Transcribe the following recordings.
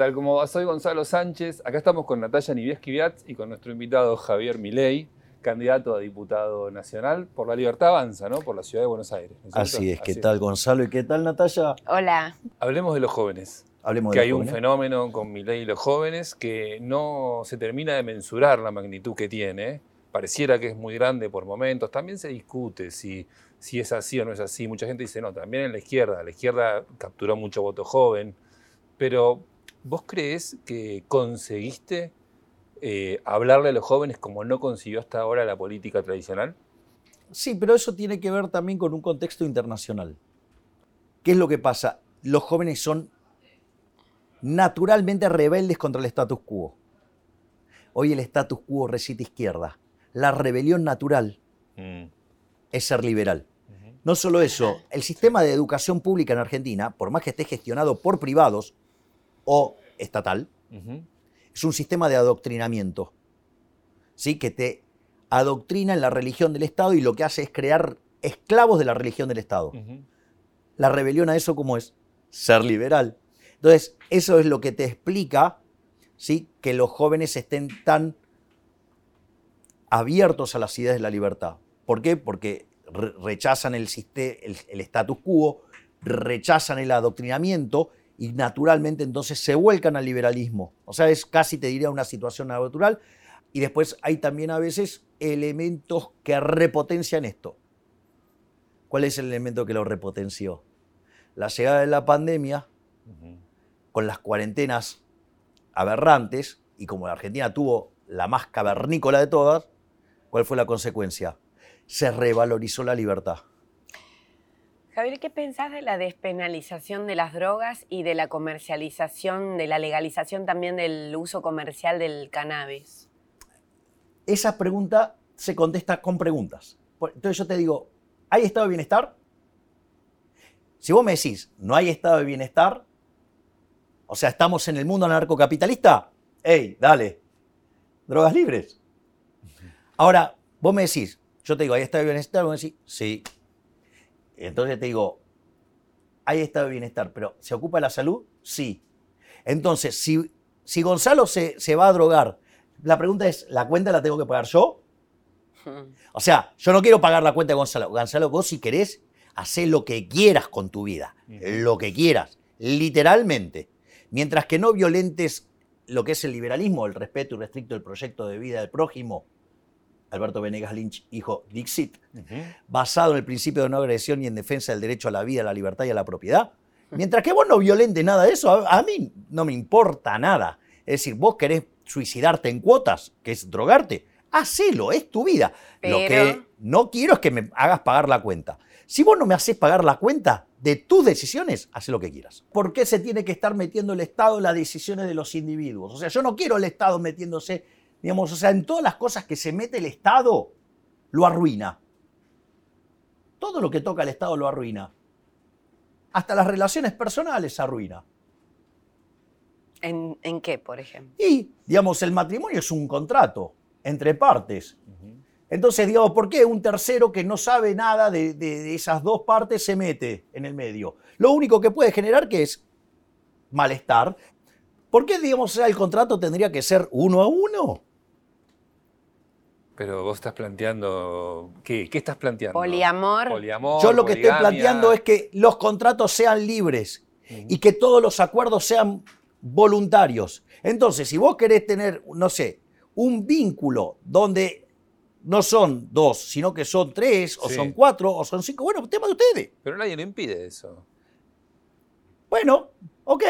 tal? ¿Cómo va? Soy Gonzalo Sánchez. Acá estamos con Natalia Nivieski y con nuestro invitado Javier Milei, candidato a diputado nacional por la Libertad Avanza, ¿no? Por la ciudad de Buenos Aires. Así es. ¿Qué tal, Gonzalo? ¿Y qué tal, Natalia? Hola. Hablemos de los jóvenes. Hablemos que de hay los un jóvenes. fenómeno con Milei y los jóvenes que no se termina de mensurar la magnitud que tiene. Pareciera que es muy grande por momentos. También se discute si, si es así o no es así. Mucha gente dice, no, también en la izquierda. La izquierda capturó mucho voto joven. Pero, ¿vos crees que conseguiste eh, hablarle a los jóvenes como no consiguió hasta ahora la política tradicional? Sí, pero eso tiene que ver también con un contexto internacional. ¿Qué es lo que pasa? Los jóvenes son naturalmente rebeldes contra el status quo. Hoy el status quo recita izquierda. La rebelión natural Mm. es ser liberal. No solo eso, el sistema de educación pública en Argentina, por más que esté gestionado por privados o estatal, es un sistema de adoctrinamiento. ¿Sí? Que te adoctrina en la religión del Estado y lo que hace es crear esclavos de la religión del Estado. La rebelión a eso, ¿cómo es? Ser liberal. Entonces, eso es lo que te explica ¿sí? que los jóvenes estén tan abiertos a las ideas de la libertad. ¿Por qué? Porque re- rechazan el, el status quo, rechazan el adoctrinamiento y naturalmente entonces se vuelcan al liberalismo. O sea, es casi, te diría, una situación natural. Y después hay también a veces elementos que repotencian esto. ¿Cuál es el elemento que lo repotenció? La llegada de la pandemia, con las cuarentenas aberrantes, y como la Argentina tuvo la más cavernícola de todas, ¿cuál fue la consecuencia? Se revalorizó la libertad. Javier, ¿qué pensás de la despenalización de las drogas y de la comercialización, de la legalización también del uso comercial del cannabis? Esa pregunta se contesta con preguntas. Por- Entonces yo te digo, ¿hay estado de bienestar? Si vos me decís, no hay estado de bienestar, o sea, estamos en el mundo anarcocapitalista, ¡ey, dale! Drogas libres. Ahora, vos me decís, yo te digo, ¿hay estado de bienestar? Vos me decís, sí. Entonces te digo, ¿hay estado de bienestar? ¿Pero se ocupa de la salud? Sí. Entonces, si, si Gonzalo se, se va a drogar, la pregunta es, ¿la cuenta la tengo que pagar yo? O sea, yo no quiero pagar la cuenta de Gonzalo. Gonzalo, vos si querés, hacé lo que quieras con tu vida. Lo que quieras. Literalmente. Mientras que no violentes lo que es el liberalismo, el respeto irrestricto del proyecto de vida del prójimo, Alberto Venegas Lynch, hijo Dixit, basado en el principio de no agresión y en defensa del derecho a la vida, a la libertad y a la propiedad. Mientras que vos no violentes nada de eso, a, a mí no me importa nada. Es decir, vos querés suicidarte en cuotas, que es drogarte, hacelo, es tu vida. Lo que no quiero es que me hagas pagar la cuenta. Si vos no me haces pagar la cuenta de tus decisiones, haz lo que quieras. ¿Por qué se tiene que estar metiendo el Estado en las decisiones de los individuos? O sea, yo no quiero el Estado metiéndose, digamos, o sea, en todas las cosas que se mete el Estado, lo arruina. Todo lo que toca el Estado lo arruina. Hasta las relaciones personales se arruina. ¿En, en qué, por ejemplo? Y, digamos, el matrimonio es un contrato entre partes. Entonces, digamos, ¿por qué un tercero que no sabe nada de, de- de esas dos partes se mete en el medio? Lo único que puede generar que es malestar. ¿Por qué, digamos, el contrato tendría que ser uno a uno? Pero vos estás planteando. ¿Qué? ¿Qué estás planteando? Poliamor. Poliamor. Yo lo que estoy planteando es que los contratos sean libres y que todos los acuerdos sean voluntarios. Entonces, si vos querés tener, no sé, un vínculo donde no son dos, sino que son tres, o Sí. son cuatro, o son cinco, bueno, tema de ustedes. Pero nadie lo impide eso. Bueno, ok.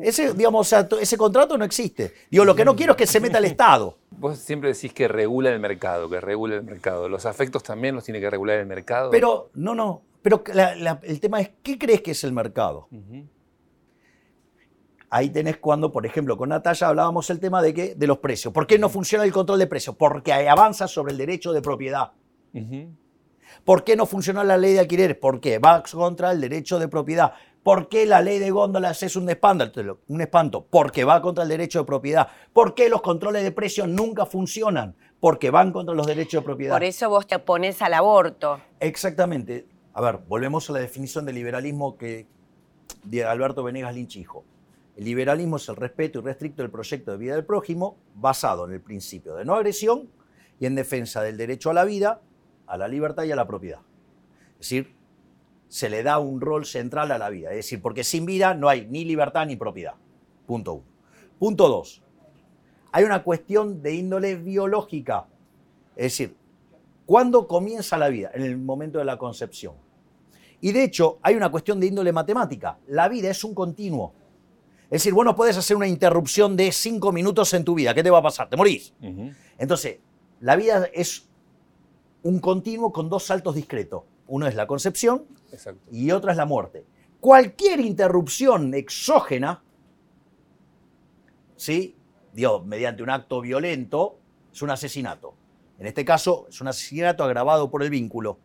Ese, digamos, o sea, to- ese contrato no existe. Digo, lo que no quiero es que se meta el Estado. Vos siempre decís que regula el mercado, que regula el mercado. ¿Los afectos también los tiene que regular el mercado? Pero, no, no. Pero la- la- el tema es, ¿qué crees que es el mercado? Ahí tenés cuando, por ejemplo, con Natalia hablábamos el tema de, que, de los precios. ¿Por qué no funciona el control de precios? Porque avanza sobre el derecho de propiedad. ¿Por qué no funciona la ley de alquileres? Porque va contra el derecho de propiedad. ¿Por qué la ley de góndolas es un espanto? Un espanto. Porque va contra el derecho de propiedad. ¿Por qué los controles de precios nunca funcionan? Porque van contra los derechos de propiedad. Por eso vos te opones al aborto. Exactamente. A ver, volvemos a la definición de liberalismo que de Alberto Venegas Lynch hijo. El liberalismo es el respeto irrestricto del proyecto de vida del prójimo, basado en el principio de no agresión y en defensa del derecho a la vida, a la libertad y a la propiedad. Es decir, se le da un rol central a la vida. Es decir, porque sin vida no hay ni libertad ni propiedad. Punto uno. Punto dos. Hay una cuestión de índole biológica. Es decir, ¿cuándo comienza la vida? En el momento de la concepción. Y de hecho, hay una cuestión de índole matemática. La vida es un continuo. Es decir, vos no puedes hacer una interrupción de cinco minutos en tu vida. ¿Qué te va a pasar? Te morís. Entonces, la vida es un continuo con dos saltos discretos. Uno es la concepción y otro es la muerte. Cualquier interrupción exógena, ¿sí? Dios, mediante un acto violento, es un asesinato. En este caso, es un asesinato agravado por el vínculo.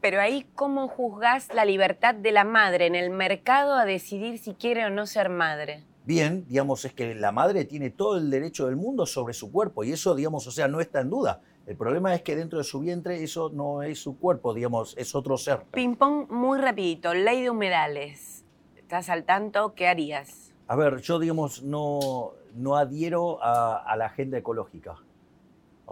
Pero ahí, ¿cómo juzgás la libertad de la madre en el mercado a decidir si quiere o no ser madre? Bien, digamos, es que la madre tiene todo el derecho del mundo sobre su cuerpo y eso, digamos, o sea, no está en duda. El problema es que dentro de su vientre eso no es su cuerpo, digamos, es otro ser. Ping-pong muy rapidito, ley de humedales. ¿Estás al tanto? ¿Qué harías? A ver, yo, digamos, no, no adhiero a la agenda ecológica.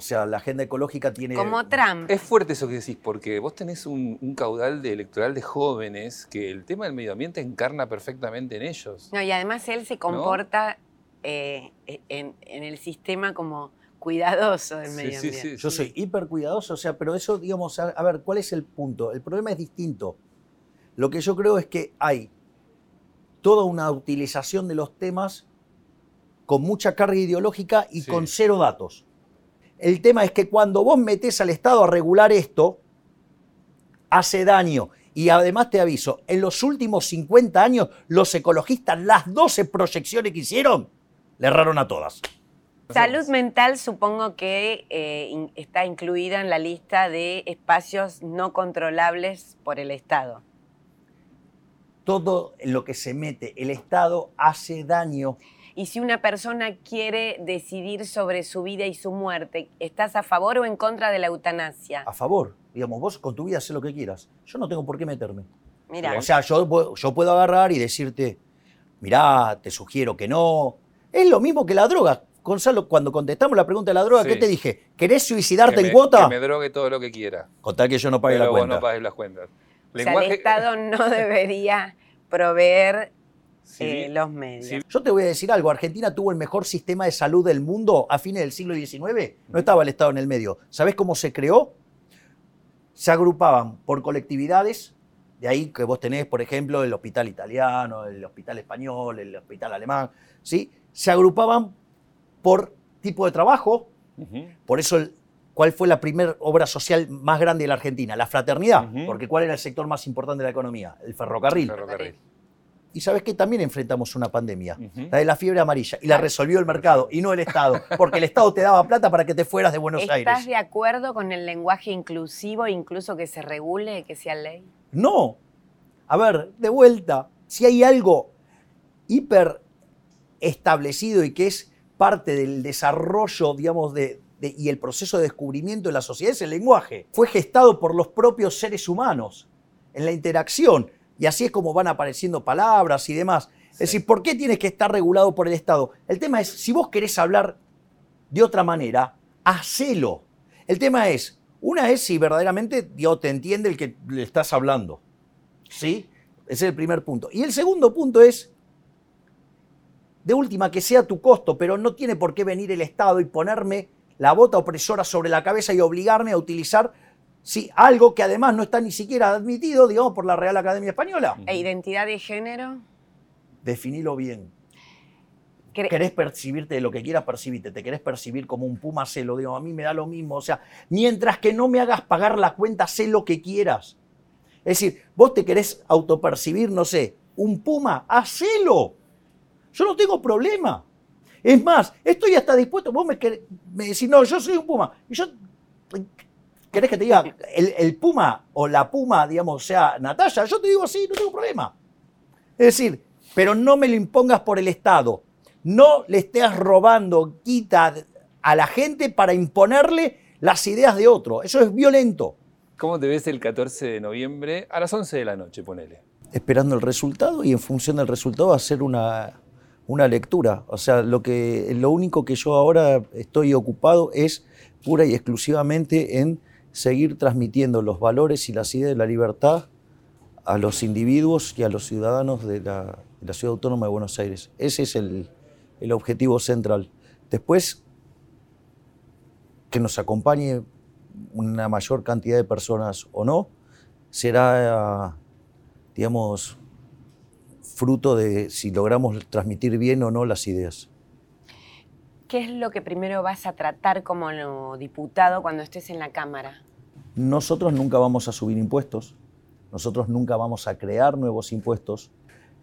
O sea, la agenda ecológica tiene... Como Trump. Es fuerte eso que decís, porque vos tenés un, caudal de electoral de jóvenes que el tema del medio ambiente encarna perfectamente en ellos. No, y además él se comporta eh, en, el sistema como cuidadoso del medio ambiente. Sí, sí, Yo soy hiper cuidadoso, o sea, pero eso, digamos, a, ver, ¿cuál es el punto? El problema es distinto. Lo que yo creo es que hay toda una utilización de los temas con mucha carga ideológica y con cero datos. El tema es que cuando vos metés al Estado a regular esto, hace daño. Y además te aviso, en los últimos 50 años, los ecologistas, las 12 proyecciones que hicieron, le erraron a todas. Salud mental supongo que eh, está incluida en la lista de espacios no controlables por el Estado. Todo en lo que se mete el Estado hace daño. Y si una persona quiere decidir sobre su vida y su muerte, ¿estás a favor o en contra de la eutanasia? A favor. Digamos, vos con tu vida haz lo que quieras. Yo no tengo por qué meterme. Mira. O sea, yo, yo puedo agarrar y decirte, mirá, te sugiero que no. Es lo mismo que la droga. Gonzalo, cuando contestamos la pregunta de la droga, ¿qué te dije? ¿Querés suicidarte en cuota? Que me drogue todo lo que quiera. Con tal que yo no pague la cuenta. no pagues las cuentas. O sea, el Estado no debería proveer eh, los medios. Yo te voy a decir algo, Argentina tuvo el mejor sistema de salud del mundo a fines del siglo XIX, no estaba el Estado en el medio. ¿Sabés cómo se creó? Se agrupaban por colectividades, de ahí que vos tenés, por ejemplo, el hospital italiano, el hospital español, el hospital alemán, ¿sí? Se agrupaban por tipo de trabajo, por eso ¿Cuál fue la primera obra social más grande de la Argentina? La fraternidad, porque ¿cuál era el sector más importante de la economía? El ferrocarril. El ferrocarril. Y sabes que también enfrentamos una pandemia, la de la fiebre amarilla, y la resolvió el mercado y no el Estado, porque el Estado te daba plata para que te fueras de Buenos Aires. ¿Estás de acuerdo con el lenguaje inclusivo, incluso que se regule, que sea ley? No. A ver, de vuelta, si hay algo hiper establecido y que es parte del desarrollo, digamos, de, y el proceso de descubrimiento de la sociedad es el lenguaje. Fue gestado por los propios seres humanos en la interacción y así es como van apareciendo palabras y demás. Es decir, ¿por qué tienes que estar regulado por el Estado? El tema es, si vos querés hablar de otra manera, hacelo. El tema es, una es si verdaderamente Dios te entiende el que le estás hablando. ¿Sí? Ese es el primer punto. Y el segundo punto es, de última, que sea tu costo, pero no tiene por qué venir el Estado y ponerme la bota opresora sobre la cabeza y obligarme a utilizar Sí, algo que además no está ni siquiera admitido, digamos, por la Real Academia Española. ¿E identidad de género? Definilo bien. querés percibirte de lo que quieras percibirte, te querés percibir como un puma, sé lo digo, a mí me da lo mismo. O sea, mientras que no me hagas pagar la cuenta, sé lo que quieras. Es decir, vos te querés autopercibir, no sé, un puma, hacelo. Yo no tengo problema. Es más, estoy hasta dispuesto, vos me, me decís, no, yo soy un puma. Y yo ¿Querés que te diga el, Puma o la Puma, digamos, sea Natalia? Yo te digo sí, no tengo problema. Es decir, pero no me lo impongas por el Estado. No le estés robando quita a la gente para imponerle las ideas de otro. Eso es violento. ¿Cómo te ves el 14 de noviembre a las 11 de la noche, ponele? esperando el resultado y en función del resultado hacer una, una lectura. O sea, lo, que, lo único que yo ahora estoy ocupado es pura y exclusivamente en seguir transmitiendo los valores y las ideas de la libertad a los individuos y a los ciudadanos de la, Ciudad Autónoma de Buenos Aires. Ese es el, el objetivo central. Después, que nos acompañe una mayor cantidad de personas o no, será, digamos, fruto de si logramos transmitir bien o no las ideas. ¿Qué es lo que primero vas a tratar como diputado cuando estés en la Cámara? Nosotros nunca vamos a subir impuestos, nosotros nunca vamos a crear nuevos impuestos,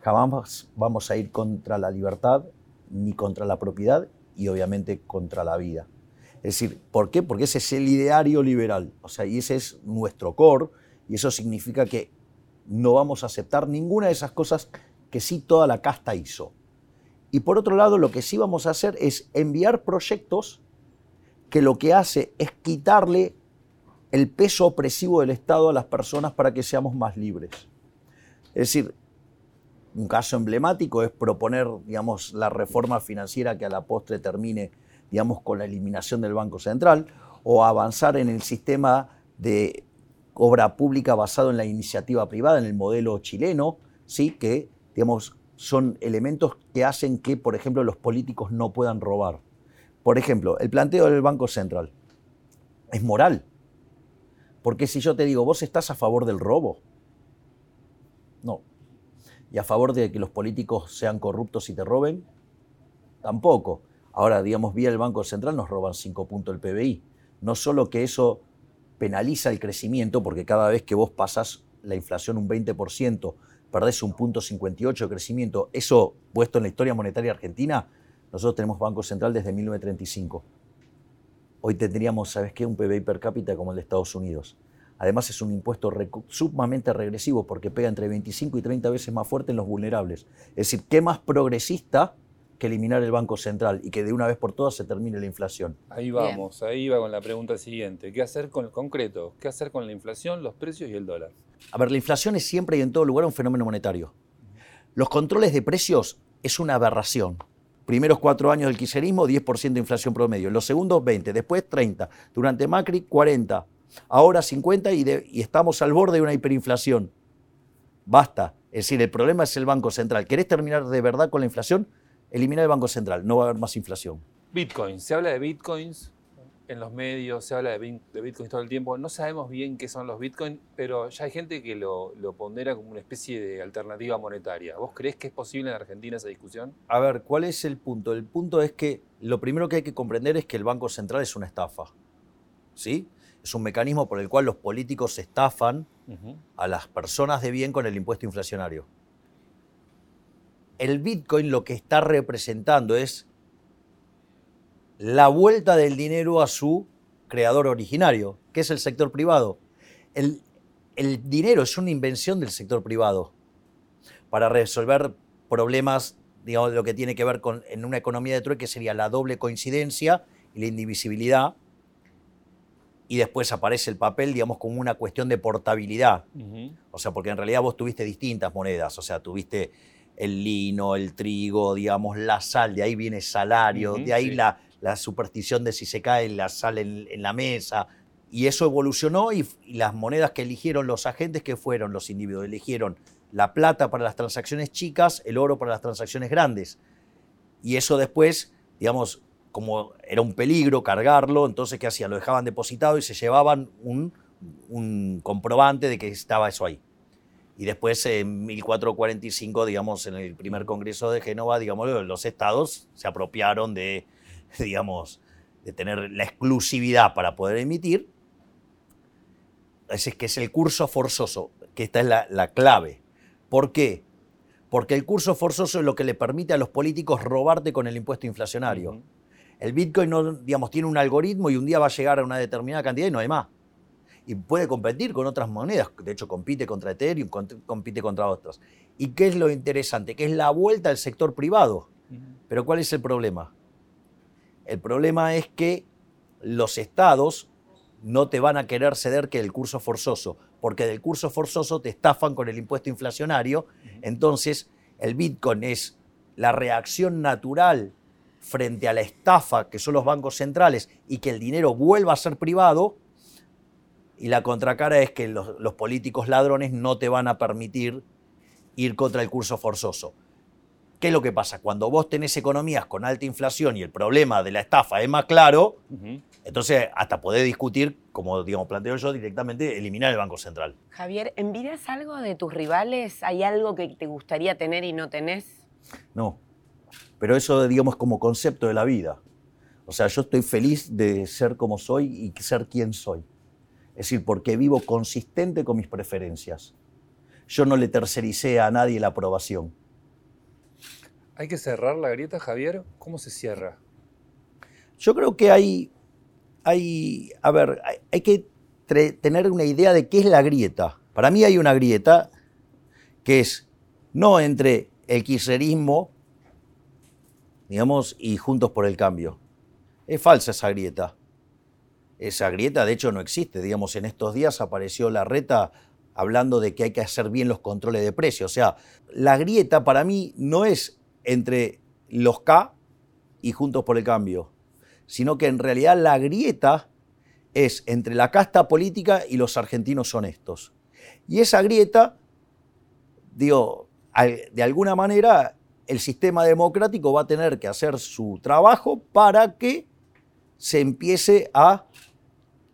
jamás vamos a ir contra la libertad ni contra la propiedad y obviamente contra la vida. Es decir, ¿por qué? Porque ese es el ideario liberal, o sea, y ese es nuestro core, y eso significa que no vamos a aceptar ninguna de esas cosas que sí toda la casta hizo. Y por otro lado, lo que sí vamos a hacer es enviar proyectos que lo que hace es quitarle el peso opresivo del Estado a las personas para que seamos más libres. Es decir, un caso emblemático es proponer, digamos, la reforma financiera que a la postre termine, digamos, con la eliminación del Banco Central, o avanzar en el sistema de obra pública basado en la iniciativa privada, en el modelo chileno, ¿sí? que digamos, son elementos que hacen que, por ejemplo, los políticos no puedan robar. Por ejemplo, el planteo del Banco Central es moral. Porque si yo te digo, vos estás a favor del robo, no. Y a favor de que los políticos sean corruptos y te roben, tampoco. Ahora, digamos, vía el Banco Central nos roban 5 puntos el PBI. No solo que eso penaliza el crecimiento, porque cada vez que vos pasas la inflación un 20%, perdés un punto 58 de crecimiento. Eso, puesto en la historia monetaria argentina, nosotros tenemos Banco Central desde 1935. Hoy tendríamos, ¿sabes qué? Un PBI per cápita como el de Estados Unidos. Además es un impuesto sumamente regresivo porque pega entre 25 y 30 veces más fuerte en los vulnerables. Es decir, ¿qué más progresista que eliminar el Banco Central y que de una vez por todas se termine la inflación? Ahí vamos, ahí va con la pregunta siguiente. ¿Qué hacer con el concreto? ¿Qué hacer con la inflación, los precios y el dólar? A ver, la inflación es siempre y en todo lugar un fenómeno monetario. Los controles de precios es una aberración. Primeros cuatro años del quiserismo, 10% de inflación promedio. Los segundos, 20. Después, 30. Durante Macri, 40. Ahora 50 y, y estamos al borde de una hiperinflación. Basta. Es decir, el problema es el Banco Central. ¿Querés terminar de verdad con la inflación? Elimina el Banco Central. No va a haber más inflación. Bitcoin. Se habla de bitcoins en los medios, se habla de, Bitcoin todo el tiempo. No sabemos bien qué son los Bitcoin, pero ya hay gente que lo, pondera como una especie de alternativa monetaria. ¿Vos crees que es posible en Argentina esa discusión? A ver, ¿cuál es el punto? El punto es que lo primero que hay que comprender es que el Banco Central es una estafa. ¿Sí? Es un mecanismo por el cual los políticos estafan a las personas de bien con el impuesto inflacionario. El Bitcoin lo que está representando es la vuelta del dinero a su creador originario, que es el sector privado. El, dinero es una invención del sector privado para resolver problemas, digamos, lo que tiene que ver con en una economía de trueque sería la doble coincidencia y la indivisibilidad. Y después aparece el papel, digamos, como una cuestión de portabilidad. O sea, porque en realidad vos tuviste distintas monedas. O sea, tuviste el lino, el trigo, digamos, la sal, de ahí viene salario, de ahí la, la superstición de si se cae la sal en, la mesa. Y eso evolucionó y, las monedas que eligieron los agentes, que fueron los individuos, eligieron la plata para las transacciones chicas, el oro para las transacciones grandes. Y eso después, digamos, como era un peligro cargarlo, entonces ¿qué hacían? Lo dejaban depositado y se llevaban un, un comprobante de que estaba eso ahí. Y después en 1445, digamos, en el primer congreso de Génova, digamos, los estados se apropiaron de digamos, de tener la exclusividad para poder emitir, es que es el curso forzoso, que esta es la, clave. ¿Por qué? Porque el curso forzoso es lo que le permite a los políticos robarte con el impuesto inflacionario. El Bitcoin no, digamos, tiene un algoritmo y un día va a llegar a una determinada cantidad y no hay más. Y puede competir con otras monedas. De hecho, compite contra Ethereum, compite contra otras. ¿Y qué es lo interesante? Que es la vuelta al sector privado. Pero ¿cuál es el problema? El problema es que los estados no te van a querer ceder que el curso forzoso. porque del curso forzoso te estafan con el impuesto inflacionario. Entonces, el Bitcoin es la reacción natural frente a la estafa que son los bancos centrales y que el dinero vuelva a ser privado. Y la contracara es que los, los políticos ladrones no te van a permitir ir contra el curso forzoso. ¿Qué es lo que pasa? Cuando vos tenés economías con alta inflación y el problema de la estafa es más claro, entonces hasta podés discutir, como digamos planteo yo, directamente eliminar el Banco Central. Javier, ¿envidias algo de tus rivales? ¿Hay algo que te gustaría tener y no tenés? No, pero eso digamos como concepto de la vida. O sea, yo estoy feliz de ser como soy y ser quien soy. Es decir, porque vivo consistente con mis preferencias. Yo no le tercericé a nadie la aprobación. ¿Hay que cerrar la grieta, Javier? ¿Cómo se cierra? Yo creo que hay, hay a ver, hay, que tener una idea de qué es la grieta. Para mí hay una grieta que es no entre el kirchnerismo, digamos, y Juntos por el Cambio. Es falsa esa grieta. Esa grieta, de hecho, no existe. Digamos, en estos días apareció la reta hablando de que hay que hacer bien los controles de precios. O sea, la grieta para mí no es entre los K y Juntos por el Cambio, sino que en realidad la grieta es entre la casta política y los argentinos honestos. Y esa grieta, digo, de alguna manera el sistema democrático va a tener que hacer su trabajo para que se empiece a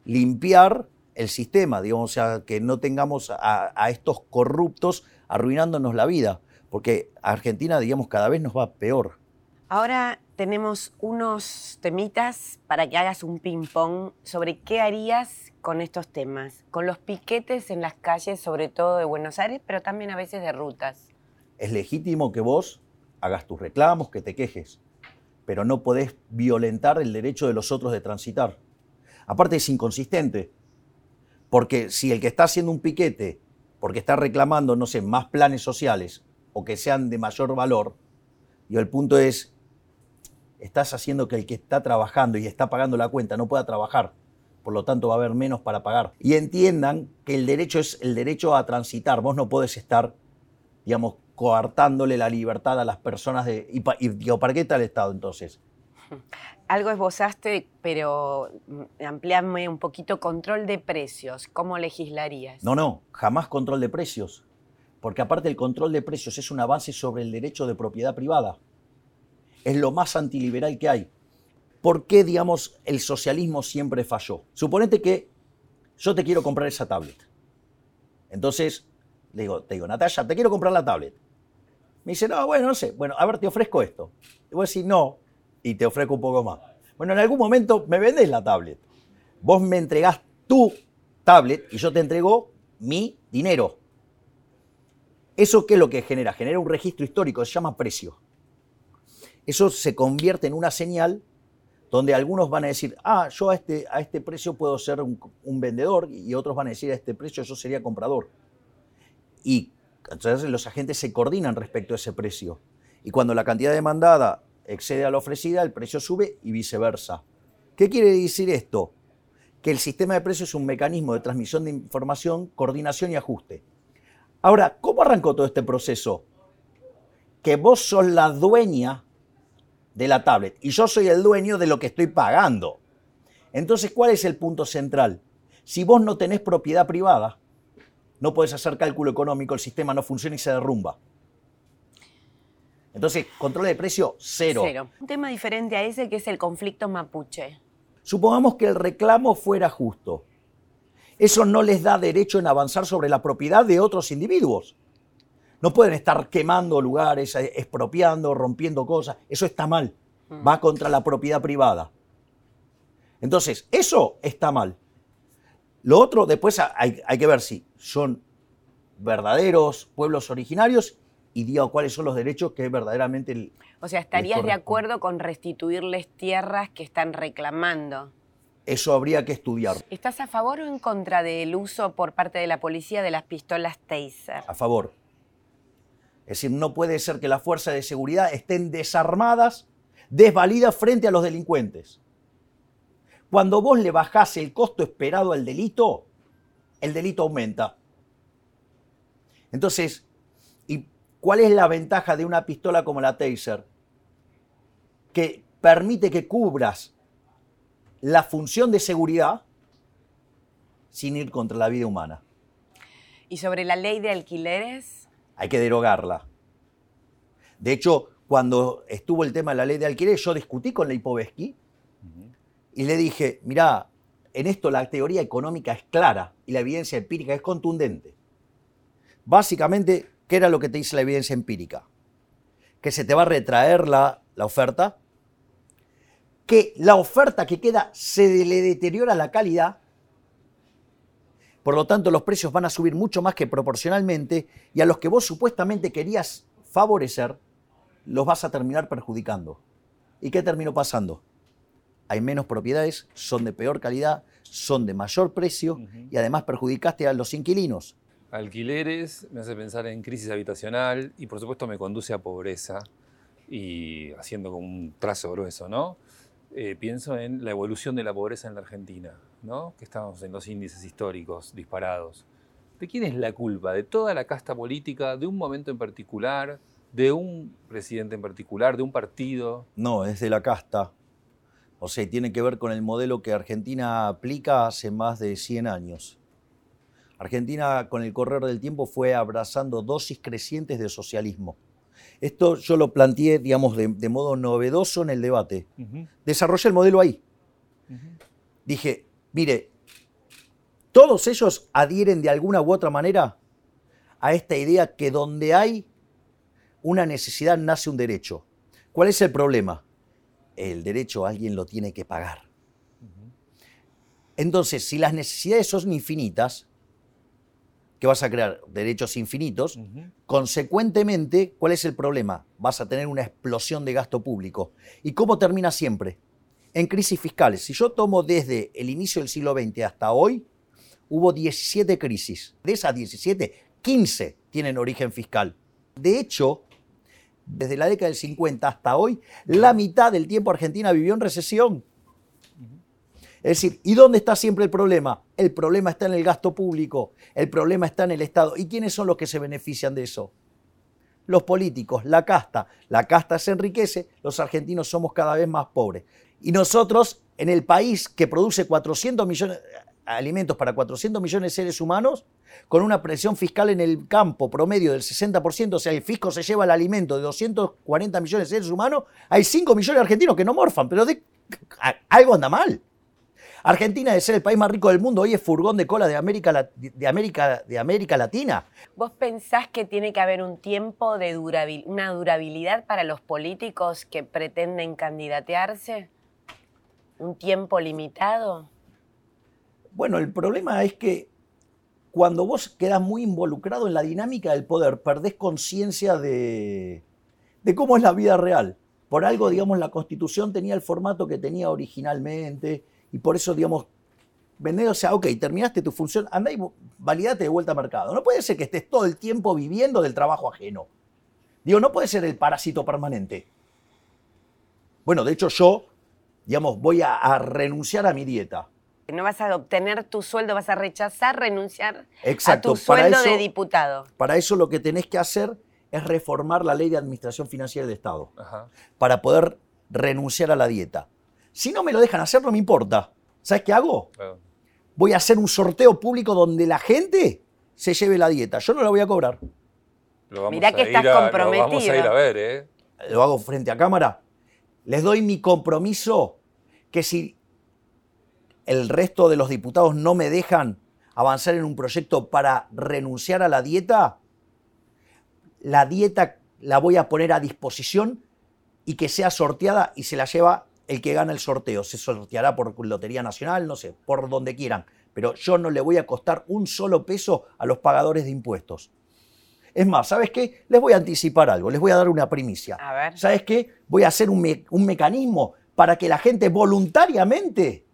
limpiar el sistema, digamos, o sea, que no tengamos a, a estos corruptos arruinándonos la vida porque Argentina, digamos, cada vez nos va peor. Ahora tenemos unos temitas para que hagas un ping-pong sobre qué harías con estos temas, con los piquetes en las calles, sobre todo de Buenos Aires, pero también a veces de rutas. Es legítimo que vos hagas tus reclamos, que te quejes, pero no podés violentar el derecho de los otros de transitar. Aparte es inconsistente, porque si el que está haciendo un piquete, porque está reclamando, no sé, más planes sociales, o que sean de mayor valor. Y el punto es, estás haciendo que el que está trabajando y está pagando la cuenta no pueda trabajar. Por lo tanto, va a haber menos para pagar. Y entiendan que el derecho es el derecho a transitar. Vos no podés estar, digamos, coartándole la libertad a las personas de... ¿Y, para qué está el Estado entonces? Algo esbozaste, pero mm, ampliame un poquito, control de precios. ¿Cómo legislarías? No, no, jamás control de precios porque aparte el control de precios es una base sobre el derecho de propiedad privada. Es lo más antiliberal que hay. ¿Por qué, digamos, el socialismo siempre falló? Suponete que yo te quiero comprar esa tablet. Entonces, le digo, te digo, Natalia, te quiero comprar la tablet. Me dice, no, bueno, no sé. Bueno, a ver, te ofrezco esto. Y voy a decir, no, y te ofrezco un poco más. Bueno, en algún momento me vendés la tablet. Vos me entregás tu tablet y yo te entrego mi dinero. ¿Eso qué es lo que genera? Genera un registro histórico, se llama precio. Eso se convierte en una señal donde algunos van a decir, ah, yo a este, a este precio puedo ser un, vendedor y otros van a decir, a este precio yo sería comprador. Y entonces los agentes se coordinan respecto a ese precio. Y cuando la cantidad demandada excede a la ofrecida, el precio sube y viceversa. ¿Qué quiere decir esto? Que el sistema de precios es un mecanismo de transmisión de información, coordinación y ajuste. Ahora, ¿cómo arrancó todo este proceso? Que vos sos la dueña de la tablet y yo soy el dueño de lo que estoy pagando. Entonces, ¿cuál es el punto central? Si vos no tenés propiedad privada, no podés hacer cálculo económico, el sistema no funciona y se derrumba. Entonces, control de precio, cero. Cero. Un tema diferente a ese que es el conflicto mapuche. Supongamos que el reclamo fuera justo eso no les da derecho en avanzar sobre la propiedad de otros individuos. No pueden estar quemando lugares, eh, expropiando, rompiendo cosas. Eso está mal. Mm. Va contra la propiedad privada. Entonces, eso está mal. Lo otro, después hay, que ver si son verdaderos pueblos originarios y digo cuáles son los derechos que verdaderamente... o sea, ¿estarías de acuerdo con restituirles tierras que están reclamando? Eso habría que estudiar. ¿Estás a favor o en contra del uso por parte de la policía de las pistolas Taser? A favor. Es decir, no puede ser que las fuerzas de seguridad estén desarmadas, desvalidas frente a los delincuentes. Cuando vos le bajás el costo esperado al delito, el delito aumenta. Entonces, ¿y cuál es la ventaja de una pistola como la Taser? Que permite que cubras la función de seguridad sin ir contra la vida humana. ¿Y sobre la ley de alquileres? Hay que derogarla. De hecho, cuando estuvo el tema de la ley de alquileres, yo discutí con Leipovetsky y le dije, mirá, en esto la teoría económica es clara y la evidencia empírica es contundente. Básicamente, ¿qué era lo que te dice la evidencia empírica? Que se te va a retraer la, la oferta, que la oferta que queda se le deteriora la calidad, por lo tanto los precios van a subir mucho más que proporcionalmente y a los que vos supuestamente querías favorecer, los vas a terminar perjudicando. ¿Y qué terminó pasando? Hay menos propiedades, son de peor calidad, son de mayor precio y además perjudicaste a los inquilinos. Alquileres me hace pensar en crisis habitacional y por supuesto me conduce a pobreza y haciendo como un trazo grueso, ¿no? Eh, pienso en la evolución de la pobreza en la Argentina, ¿no? que estamos en los índices históricos disparados. ¿De quién es la culpa? ¿De toda la casta política? ¿De un momento en particular? ¿De un presidente en particular? ¿De un partido? No, es de la casta. O sea, tiene que ver con el modelo que Argentina aplica hace más de 100 años. Argentina, con el correr del tiempo, fue abrazando dosis crecientes de socialismo. Esto yo lo planteé, digamos, de, modo novedoso en el debate. Desarrollé el modelo ahí. Dije, mire, todos ellos adhieren de alguna u otra manera a esta idea que donde hay una necesidad nace un derecho. ¿Cuál es el problema? El derecho alguien lo tiene que pagar. Entonces, si las necesidades son infinitas, que vas a crear derechos infinitos, consecuentemente, ¿cuál es el problema? Vas a tener una explosión de gasto público. ¿Y cómo termina siempre? En crisis fiscales. Si yo tomo desde el inicio del siglo XX hasta hoy, hubo 17 crisis. De esas 17, 15 tienen origen fiscal. De hecho, desde la década del 50 hasta hoy, la mitad del tiempo Argentina vivió en recesión. Es decir, ¿y dónde está siempre el problema? El problema está en el gasto público, el problema está en el Estado. ¿Y quiénes son los que se benefician de eso? Los políticos, la casta. La casta se enriquece, los argentinos somos cada vez más pobres. Y nosotros, en el país que produce 400 millones de alimentos para 400 millones de seres humanos, con una presión fiscal en el campo promedio del 60%, o sea, el fisco se lleva el alimento de 240 millones de seres humanos, hay 5 millones de argentinos que no morfan, pero algo anda mal. Argentina, de ser el país más rico del mundo, hoy es furgón de cola de América, de América, de América Latina. ¿Vos pensás que tiene que haber un tiempo de durabilidad, una durabilidad para los políticos que pretenden candidatearse? ¿Un tiempo limitado? Bueno, el problema es que cuando vos quedás muy involucrado en la dinámica del poder, perdés conciencia de, de cómo es la vida real. Por algo, digamos, la constitución tenía el formato que tenía originalmente y por eso, digamos, vender, o sea, ok, terminaste tu función, anda y validate de vuelta al mercado. No puede ser que estés todo el tiempo viviendo del trabajo ajeno. Digo, no puede ser el parásito permanente. Bueno, de hecho yo, digamos, voy a, renunciar a mi dieta. No vas a obtener tu sueldo, vas a rechazar renunciar a tu sueldo de diputado. Para eso lo que tenés que hacer es reformar la ley de administración financiera del Estado. Para poder renunciar a la dieta. Si no me lo dejan hacer, no me importa. ¿Sabes qué hago? Voy a hacer un sorteo público donde la gente se lleve la dieta. Yo no la voy a cobrar. Mirá que estás comprometido. Lo vamos a ir a ver, ¿eh? Lo hago frente a cámara. Les doy mi compromiso que si el resto de los diputados no me dejan avanzar en un proyecto para renunciar a la dieta, la dieta la voy a poner a disposición y que sea sorteada y se la lleva el que gana el sorteo. Se sorteará por Lotería Nacional, no sé, por donde quieran. Pero yo no le voy a costar un solo peso a los pagadores de impuestos. Es más, ¿sabes qué? Les voy a anticipar algo, les voy a dar una primicia. A ver. ¿Sabes qué? Voy a hacer un, un mecanismo para que la gente voluntariamente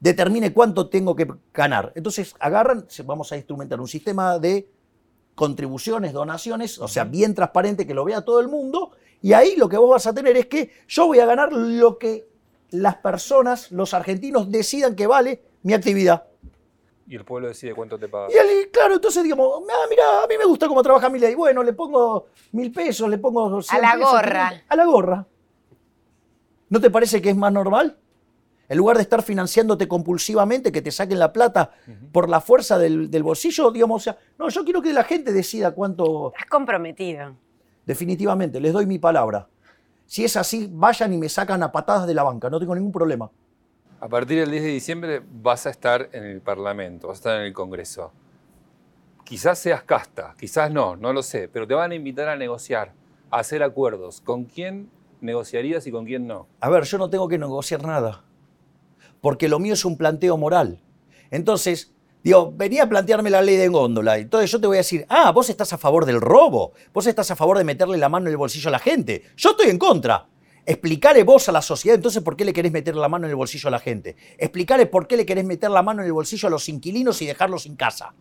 determine cuánto tengo que ganar. Entonces agarran, vamos a instrumentar un sistema de contribuciones, donaciones, o sea, bien transparente, que lo vea todo el mundo, y ahí lo que vos vas a tener es que yo voy a ganar lo que las personas, los argentinos, decidan que vale mi actividad. Y el pueblo decide cuánto te paga. Y él, claro, entonces digamos, ah, mira, a mí me gusta cómo trabaja mi ley. Bueno, le pongo mil pesos, le pongo... 100 A la pesos, gorra. 500, A la gorra. ¿No te parece que es más normal? En lugar de estar financiándote compulsivamente, que te saquen la plata por la fuerza del, del bolsillo, digamos, o sea, no, yo quiero que la gente decida cuánto... Estás comprometido. Definitivamente, les doy mi palabra. Si es así, vayan y me sacan a patadas de la banca, no tengo ningún problema. A partir del 10 de diciembre vas a estar en el Parlamento, vas a estar en el Congreso. Quizás seas casta, quizás no, no lo sé, pero te van a invitar a negociar, a hacer acuerdos. ¿Con quién negociarías y con quién no? A ver, yo no tengo que negociar nada, porque lo mío es un planteo moral. Entonces, digo, venía a plantearme la ley de góndola, entonces yo te voy a decir, ah, vos estás a favor del robo, vos estás a favor de meterle la mano en el bolsillo a la gente, yo estoy en contra. Explicale vos a la sociedad entonces por qué le querés meter la mano en el bolsillo a la gente. Explicale por qué le querés meter la mano en el bolsillo a los inquilinos y dejarlos sin casa.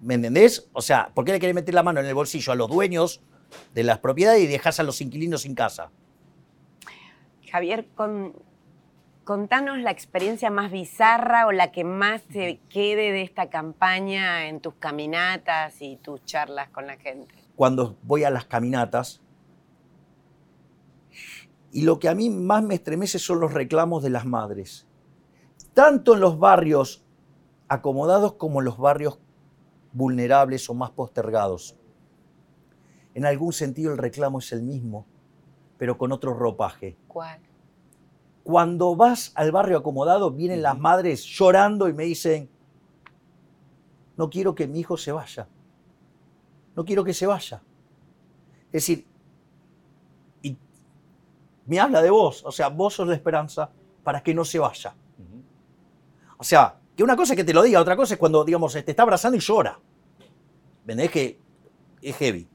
¿Me entendés? O sea, ¿por qué le querés meter la mano en el bolsillo a los dueños de las propiedades y dejás a los inquilinos sin casa? Javier, con- contanos la experiencia más bizarra o la que más te quede de esta campaña en tus caminatas y tus charlas con la gente. cuando voy a las caminatas. Y lo que a mí más me estremece son los reclamos de las madres. Tanto en los barrios acomodados como en los barrios vulnerables o más postergados. En algún sentido el reclamo es el mismo, pero con otro ropaje. ¿Cuál? Cuando vas al barrio acomodado, vienen las madres llorando y me dicen, no quiero que mi hijo se vaya. No quiero que se vaya. Es decir, y me habla de vos, o sea, vos sos la esperanza para que no se vaya. O sea, que una cosa es que te lo diga, otra cosa es cuando, digamos, te está abrazando y llora. ¿Entendés? Que es heavy.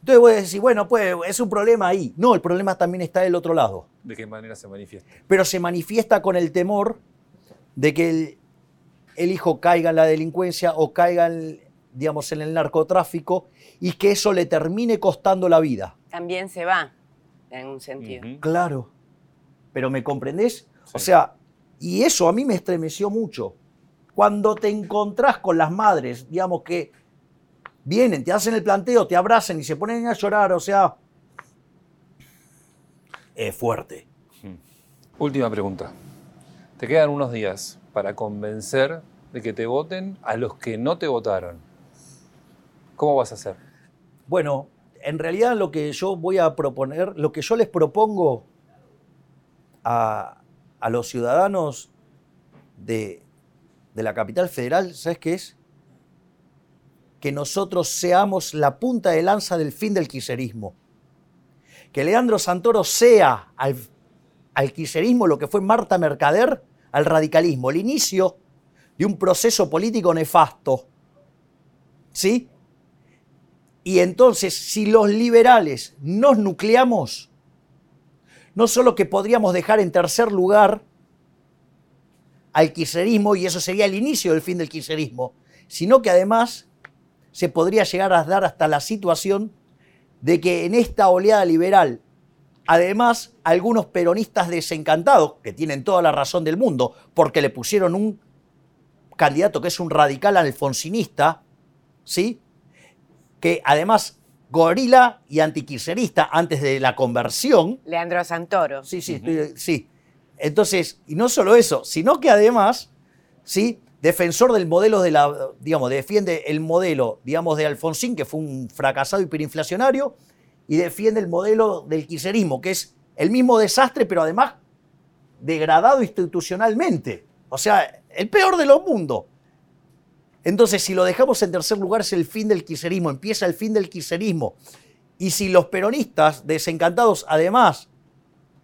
Entonces voy a decir, bueno, pues es un problema ahí. No, el problema también está del otro lado ¿De qué manera se manifiesta? pero se manifiesta con el temor de que el, el hijo caiga en la delincuencia o caiga, en, digamos, en el narcotráfico y que eso le termine costando la vida. También se va, en un sentido. Claro. Pero ¿me comprendés? O sea, y eso a mí me estremeció mucho. Cuando te encontrás con las madres, digamos que vienen, te hacen el planteo, te abrazan y se ponen a llorar, o sea, es fuerte. Última pregunta. Te quedan unos días para convencer de que te voten a los que no te votaron. ¿Cómo vas a hacer? Bueno, en realidad lo que yo voy a proponer, lo que yo les propongo a, a los ciudadanos de, de la capital federal, ¿sabes qué es? Que nosotros seamos la punta de lanza del fin del quiserismo. Que Leandro Santoro sea al, quiserismo lo que fue Marta Mercader al radicalismo, el inicio de un proceso político nefasto. ¿Sí? Y entonces, si los liberales nos nucleamos, no solo que podríamos dejar en tercer lugar al kirchnerismo, y eso sería el inicio del fin del kirchnerismo, sino que además se podría llegar a dar hasta la situación de que en esta oleada liberal, además, algunos peronistas desencantados, que tienen toda la razón del mundo, porque le pusieron un candidato que es un radical alfonsinista, ¿sí? que además gorila y antikirchnerista antes de la conversión. Leandro Santoro. Sí, sí, sí. Entonces, y no solo eso, sino que además, sí, defensor del modelo de la, digamos, defiende el modelo, digamos, de Alfonsín, que fue un fracasado hiperinflacionario, y defiende el modelo del kirchnerismo, que es el mismo desastre, pero además degradado institucionalmente. O sea, el peor de los mundos. Entonces, si lo dejamos en tercer lugar, es el fin del kirchnerismo, empieza el fin del kirchnerismo. Y si los peronistas desencantados, además,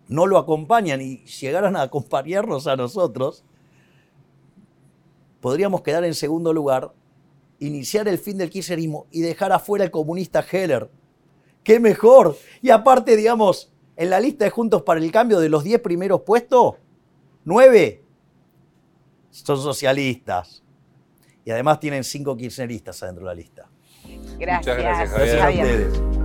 no lo acompañan y llegaran a acompañarnos a nosotros, podríamos quedar en segundo lugar, iniciar el fin del kirchnerismo y dejar afuera el comunista Heller. ¡Qué mejor! Y aparte, digamos, en la lista de Juntos para el Cambio de los 10 primeros puestos, 9 son socialistas. Y además tienen 5 kirchneristas adentro de la lista. Gracias, gracias, Javier. Gracias a ustedes.